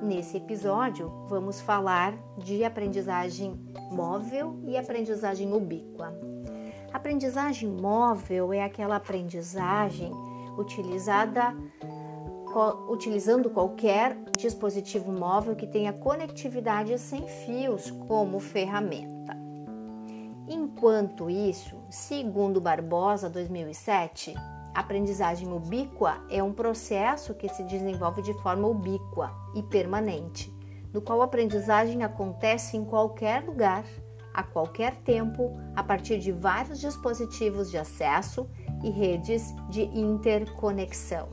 Nesse episódio, vamos falar de aprendizagem móvel e aprendizagem ubíqua. Aprendizagem móvel é aquela aprendizagem utilizada utilizando qualquer dispositivo móvel que tenha conectividade sem fios como ferramenta. Enquanto isso, segundo Barbosa 2007, aprendizagem ubíqua é um processo que se desenvolve de forma ubíqua e permanente, no qual a aprendizagem acontece em qualquer lugar, a qualquer tempo, a partir de vários dispositivos de acesso e redes de interconexão.